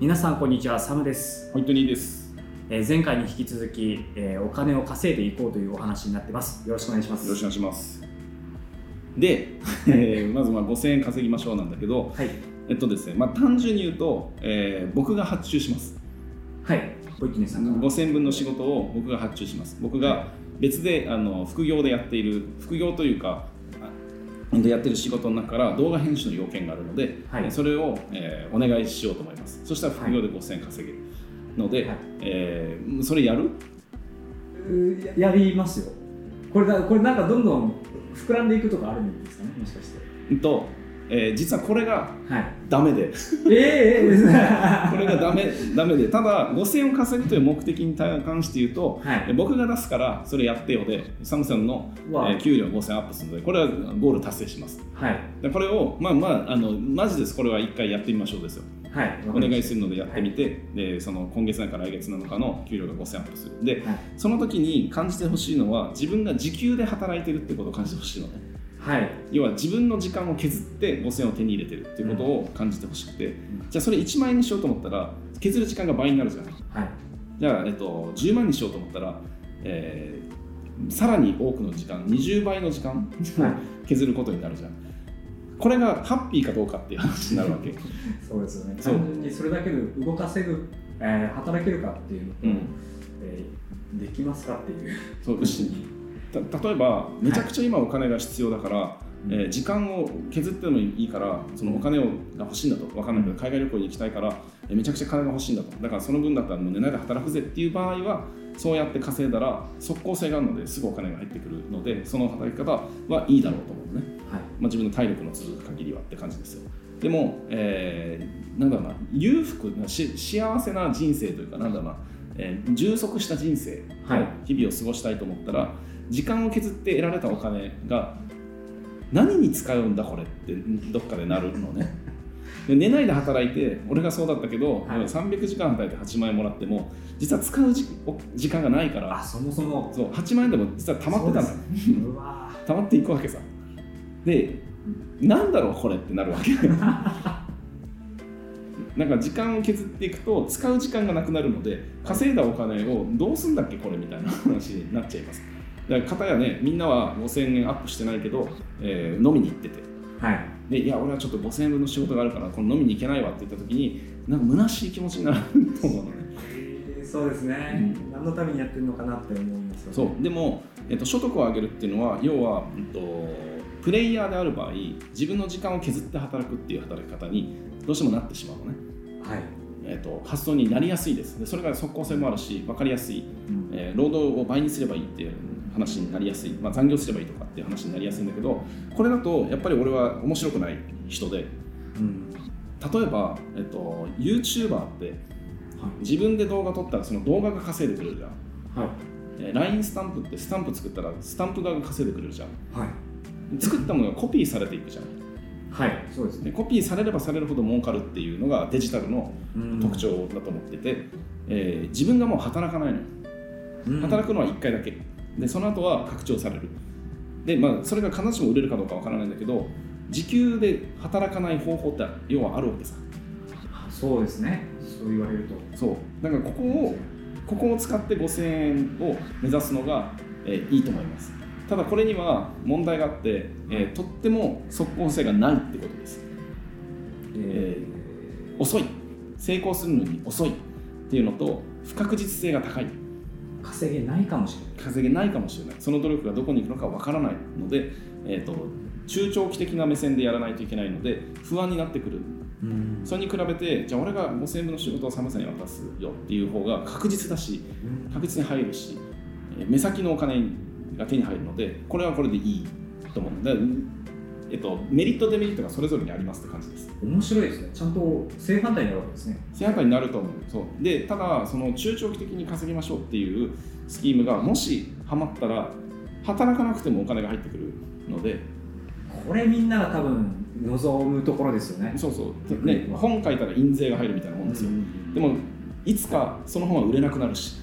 皆さんこんにちはサムです、ホイットニーです。えー前回に引き続き、えーお金を稼いでいこうというお話になってますよろしくお願いしますよろしくお願いします。で、えーまずまあ5000円稼ぎましょうなんだけど、はいえっとですね、まあ、単純に言うと、えー僕が発注します。はいホイットニーさんから5000円分の仕事を僕が発注します。僕が別であの副業でやっている、副業というか、あやってる仕事の中から動画編集の要件があるので、はい。それを、えーお願いしようと思います。そしたら副業で5000円稼げるので、はい。えーそれやる？ややりますよ。これだこれなんかどんどん膨らんでいくとかあるんですかね？もしかして。うんと、えー実はこれがはい。ダメで。ええええこれがダメダメで。ただ5000円を稼ぐという目的に関して言うと、はい。え僕が出すからそれやってよでサムさんの、えわー給料5000アップするのでこれはゴール達成します。はい。でこれをまあまああのマジです。これは一回やってみましょうですよ。はい。お願いするのでやってみて、でその今月なのか来月なのかの給料が5000アップする。ではい。その時に感じてほしいのは自分が時給で働いてるってことを感じてほしいのねはい。要は自分の時間を削って5000円を手に入れてるっていうことを感じてほしくて、ん。じゃあそれ1万円にしようと思ったら削る時間が倍になるじゃんはい。じゃあ、えっと、10万にしようと思ったら、えーさらに多くの時間20倍の時間はい。削ることになるじゃん。これがハッピーかどうかっていう話になるわけ。そうですよね。単純にそれだけで動かせる、えー働けるかっていうのと、うん。えーできますかっていう。そうた 例えばめちゃくちゃ今お金が必要だから、えー時間を削ってもいいからそのお金をが欲しいんだと分かんないけど海外旅行に行きたいから、えーめちゃくちゃ金が欲しいんだと。だからその分だったらもう寝ないで働くぜっていう場合はそうやって稼いだら即効性があるのですぐお金が入ってくるのでその働き方はいいだろうと思うのね、はい。まあ、自分の体力の続く限りはって感じですよ。でも、えーなんだろうな裕福なし幸せな人生というかなんだろうな、えー充足した人生はい。日々を過ごしたいと思ったら時間を削って得られたお金が何に使うんだこれってどっかでなるのね。で寝ないで働いて俺がそうだったけど、はい。300時間働いて8万円もらっても実は使う時間がないから。あそもそも。そう8万円でも実は溜まってたの。よ溜まっていくわけさ。でなんだろうこれってなるわけ。なんか時間を削っていくと使う時間がなくなるので稼いだお金をどうすんだっけこれみたいな話になっちゃいますだから片やねみんなは5000円アップしてないけど、えー飲みに行ってて。はい。でいや俺はちょっと5000円分の仕事があるからこの飲みに行けないわって言った時になんか虚しい気持ちになると思うのね。えーそうですね、何のためにやってるのかなって思いますよね。そう。でも、えっと、所得を上げるっていうのは要は、えっと、プレイヤーである場合自分の時間を削って働くっていう働き方にどうしてもなってしまうのね、はい、えっと、発想になりやすいです。でそれから即効性もあるし分かりやすい、うん。えー労働を倍にすればいいっていう話になりやすい、まあ、残業すればいいとかっていう話になりやすいんだけどこれだとやっぱり俺は面白くない人でうん。例えば、えっと、YouTuber って自分で動画撮ったらその動画が稼いでくれるじゃん。はい。えー LINE スタンプってスタンプ作ったらスタンプ側が稼いでくれるじゃん。はい。作ったものがコピーされていくじゃん。はい。そうですね。でコピーされればされるほど儲かるっていうのがデジタルの特徴だと思ってて、えー自分がもう働かないの働くのは1回だけでその後は拡張される。でまあそれが必ずしも売れるかどうかわからないんだけど時給で働かない方法って要はあるわけさ。そうですね。そう言われると。そう。だからここをここを使って5000円を目指すのが、えーいいと思います。ただこれには問題があって、えーとっても即効性がないってことです。え遅い。成功するのに遅いっていうのと不確実性が高い。ー稼げないかもしれない。稼げないかもしれない。その努力がどこに行くのかわからないので、えー、と中長期的な目線でやらないといけないので不安になってくる。うん。それに比べてじゃあ俺が5000円分の仕事を寒さに渡すよっていう方が確実だし確実に入るしえー目先のお金が手に入るのでこれはこれでいいと思うだからえっと、メリットデメリットがそれぞれにありますって感じです。面白いですね。ちゃんと正反対になるわけですね。正反対になると思う。そう。でただその中長期的に稼ぎましょうっていうスキームがもしハマったら働かなくてもお金が入ってくるので。これみんなが多分望むところですよね。そうそう、ね、本書いたら印税が入るみたいなもんですよ、うんでもいつかその本は売れなくなるし、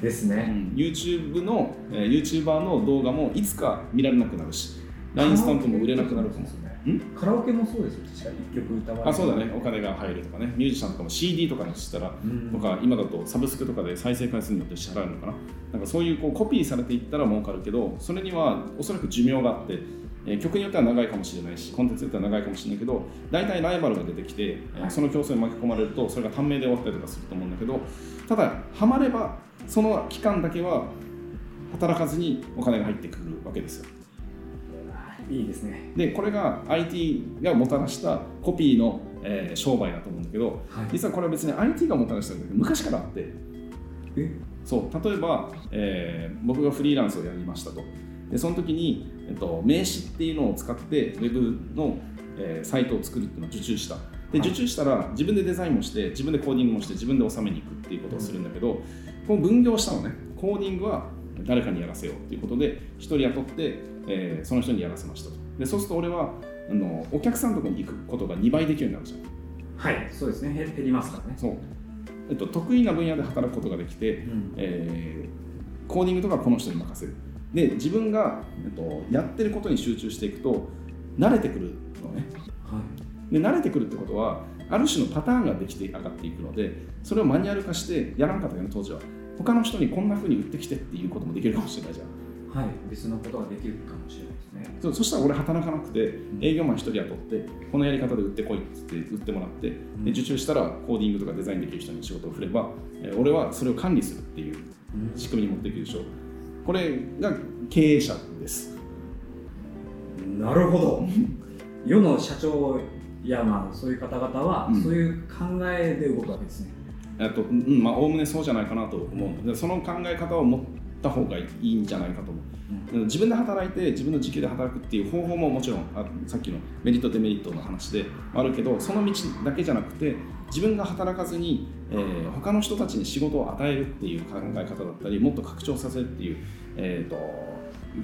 ですね、うん。YouTube の、えー YouTuber の動画もいつか見られなくなるし LINE スタンプも売れなくなるかもカラオケもそうですよ確かに。1曲歌われてあそうだね。お金が入るとかね。ミュージシャンとかも CD とかにしたらうん。とか今だとサブスクとかで再生回数によって支払うのかな。なんかそういうこうコピーされていったら儲かるけどそれにはおそらく寿命があって、えー曲によっては長いかもしれないしコンテンツによっては長いかもしれないけど大体ライバルが出てきて、その競争に巻き込まれるとそれが短命で終わったりとかすると思うんだけどただハマればその期間だけは働かずにお金が入ってくるわけですよいいですね。でこれが IT がもたらしたコピーの、えー商売だと思うんだけどはい。実はこれは別に IT がもたらしたんだけど昔からあって。え？そう例えば、えー僕がフリーランスをやりましたと。でその時に、えっと、名刺っていうのを使ってウェブの、えーサイトを作るっていうのを受注した。ではい。受注したら自分でデザインもして自分でコーディングもして自分で収めに行くっていうことをするんだけど、この分業したのね。コーディングは誰かにやらせようっていうことで1人雇って、えーその人にやらせましたと。でそうすると俺はあのお客さんのところに行くことが2倍できるようになるじゃん。はいそうですね。へ減りますからね。そう、えっと、得意な分野で働くことができて、うん。えーコーディングとかはこの人に任せる。で自分が、えっと、やってることに集中していくと慣れてくるのね。はい。で慣れてくるってことはある種のパターンができて上がっていくのでそれをマニュアル化してやらんかったよね当時は他の人にこんな風に売ってきてっていうこともできるかもしれないじゃん。はい。別のことができるかもしれないですね。そそしたら俺働かなくて営業マン一人雇ってこのやり方で売ってこいって言って売ってもらってで受注したらコーディングとかデザインできる人に仕事を振ればえー俺はそれを管理するっていううん。仕組みに持っていくでしょ。うこれが経営者です。なるほど。世の社長やまあそういう方々は、うん。そういう考えで動くわけですねえっとうんまあおおむねそうじゃないかなと思うでその考え方を持った方がいいんじゃないかと思う。自分で働いて自分の時給で働くっていう方法ももちろんあさっきのメリットデメリットの話であるけどその道だけじゃなくて自分が働かずに、えー他の人たちに仕事を与えるっていう考え方だったりもっと拡張させるっていう、えー、と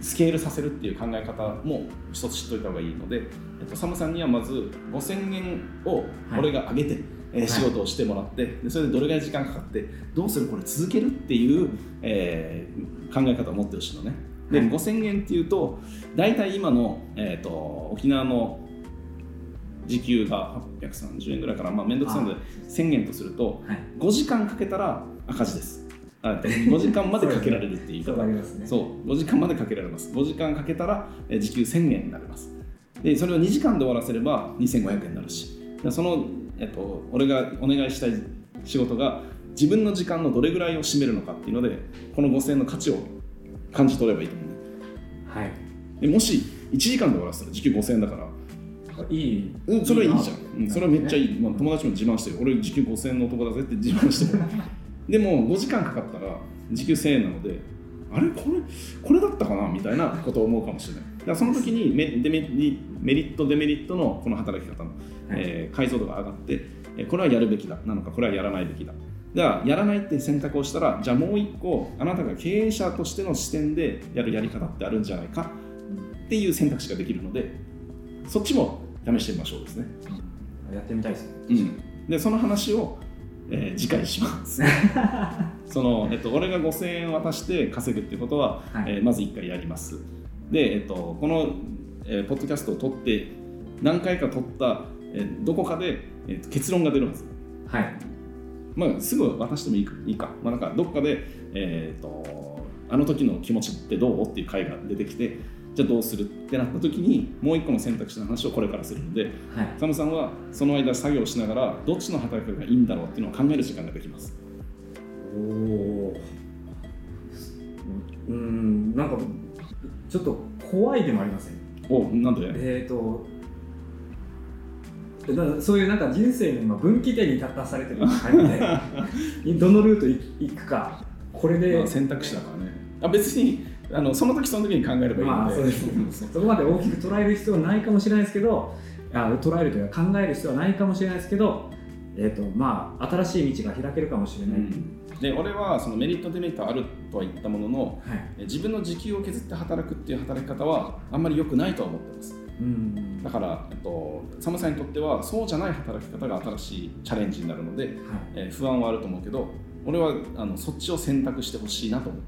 スケールさせるっていう考え方も一つ知っておいた方がいいので、えっと、サムさんにはまず5000円を俺が上げて、はい仕事をしてもらってでそれでどれぐらい時間かかってどうするこれ続けるっていう、えー考え方を持ってほしいのね。ではい。5000円っていうと大体今の、えー、と沖縄の時給が830円ぐらいから、まあ、面倒くさいので1000円とするとはい。5時間かけたら赤字です。あ 5時間までかけられるっていう言い方。なりますね。そう。5時間までかけられます。5時間かけたらえー時給1000円になります。でそれを2時間で終わらせれば2500円になるし。でその、えっと、俺がお願いしたい仕事が自分の時間のどれぐらいを占めるのかっていうのでこの5000円の価値を感じ取ればいいと思うね。はい。でもし1時間で終わらせたら時給5000円だから。いい。うん、それはいいじゃん、うん、それはめっちゃいい、まあ、な友達も自慢してる。俺時給5000円の男だぜって自慢してる。でも5時間かかったら時給1000円なのであれ？これこれだったかな？みたいなことを思うかもしれない。だからその時にメデメリメリットデメリットのこの働き方の、えー解像度が上がってえーこれはやるべきだなのかこれはやらないべきだ。だからやらないって選択をしたらじゃあもう一個あなたが経営者としての視点でやるやり方ってあるんじゃないかっていう選択肢ができるのでそっちも試してみましょうですね。やってみたいです。ねうん、でその話を、えー次回します。その、えっと、俺が5000円渡して稼ぐっていうことは、はい。えーまず1回やります。で、えっと、この、えーポッドキャストを撮って何回か撮った、えーどこかで、えーと結論が出るはず。はい。まあ、すぐ渡してもいいかいいか、まあ、なんかどっかで、えー、とあの時の気持ちってどう？っていう回が出てきてじゃあどうする？ってなった時にもう一個の選択肢の話をこれからするのではい。サムさんはその間作業しながらどっちの働き方がいいんだろうっていうのを考える時間ができます。おおうんなんかちょっと怖いでもありません？おなんでえーとだからそういうなんか人生の今分岐点に立たされてる感じで どのルート行くか。これで、まあ選択肢だからね。あ別にあのその時その時に考えればいいので、まあそうです。ねそこまで大きく捉える必要はないかもしれないですけどあ捉えるというか考える必要はないかもしれないですけど、えーとまあ、新しい道が開けるかもしれない、うん。で俺はそのメリットデメリットあるとは言ったもののはい。え自分の時給を削って働くっていう働き方はあんまり良くないとは思ってます。うん。だから、えっと、サムさんにとってはそうじゃない働き方が新しいチャレンジになるので、はい。えー不安はあると思うけど俺はあのそっちを選択してほしいなと思う。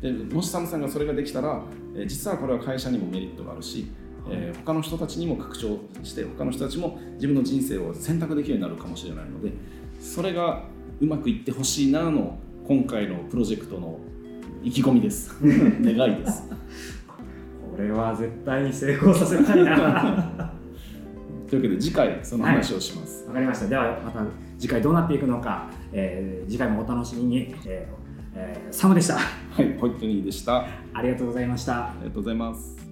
でもしサムさんがそれができたら、えー実はこれは会社にもメリットがあるし、えー他の人たちにも拡張して他の人たちも自分の人生を選択できるようになるかもしれないのでそれがうまくいってほしいなの今回のプロジェクトの意気込みです。願いです。これは絶対に成功させたいな。わ というわけで次回その話をします、かりました。ではまた次回どうなっていくのか、えー次回もお楽しみに、えーえーサムでした。はい、ホイットニーでした。あありがとうございました。りがとうございます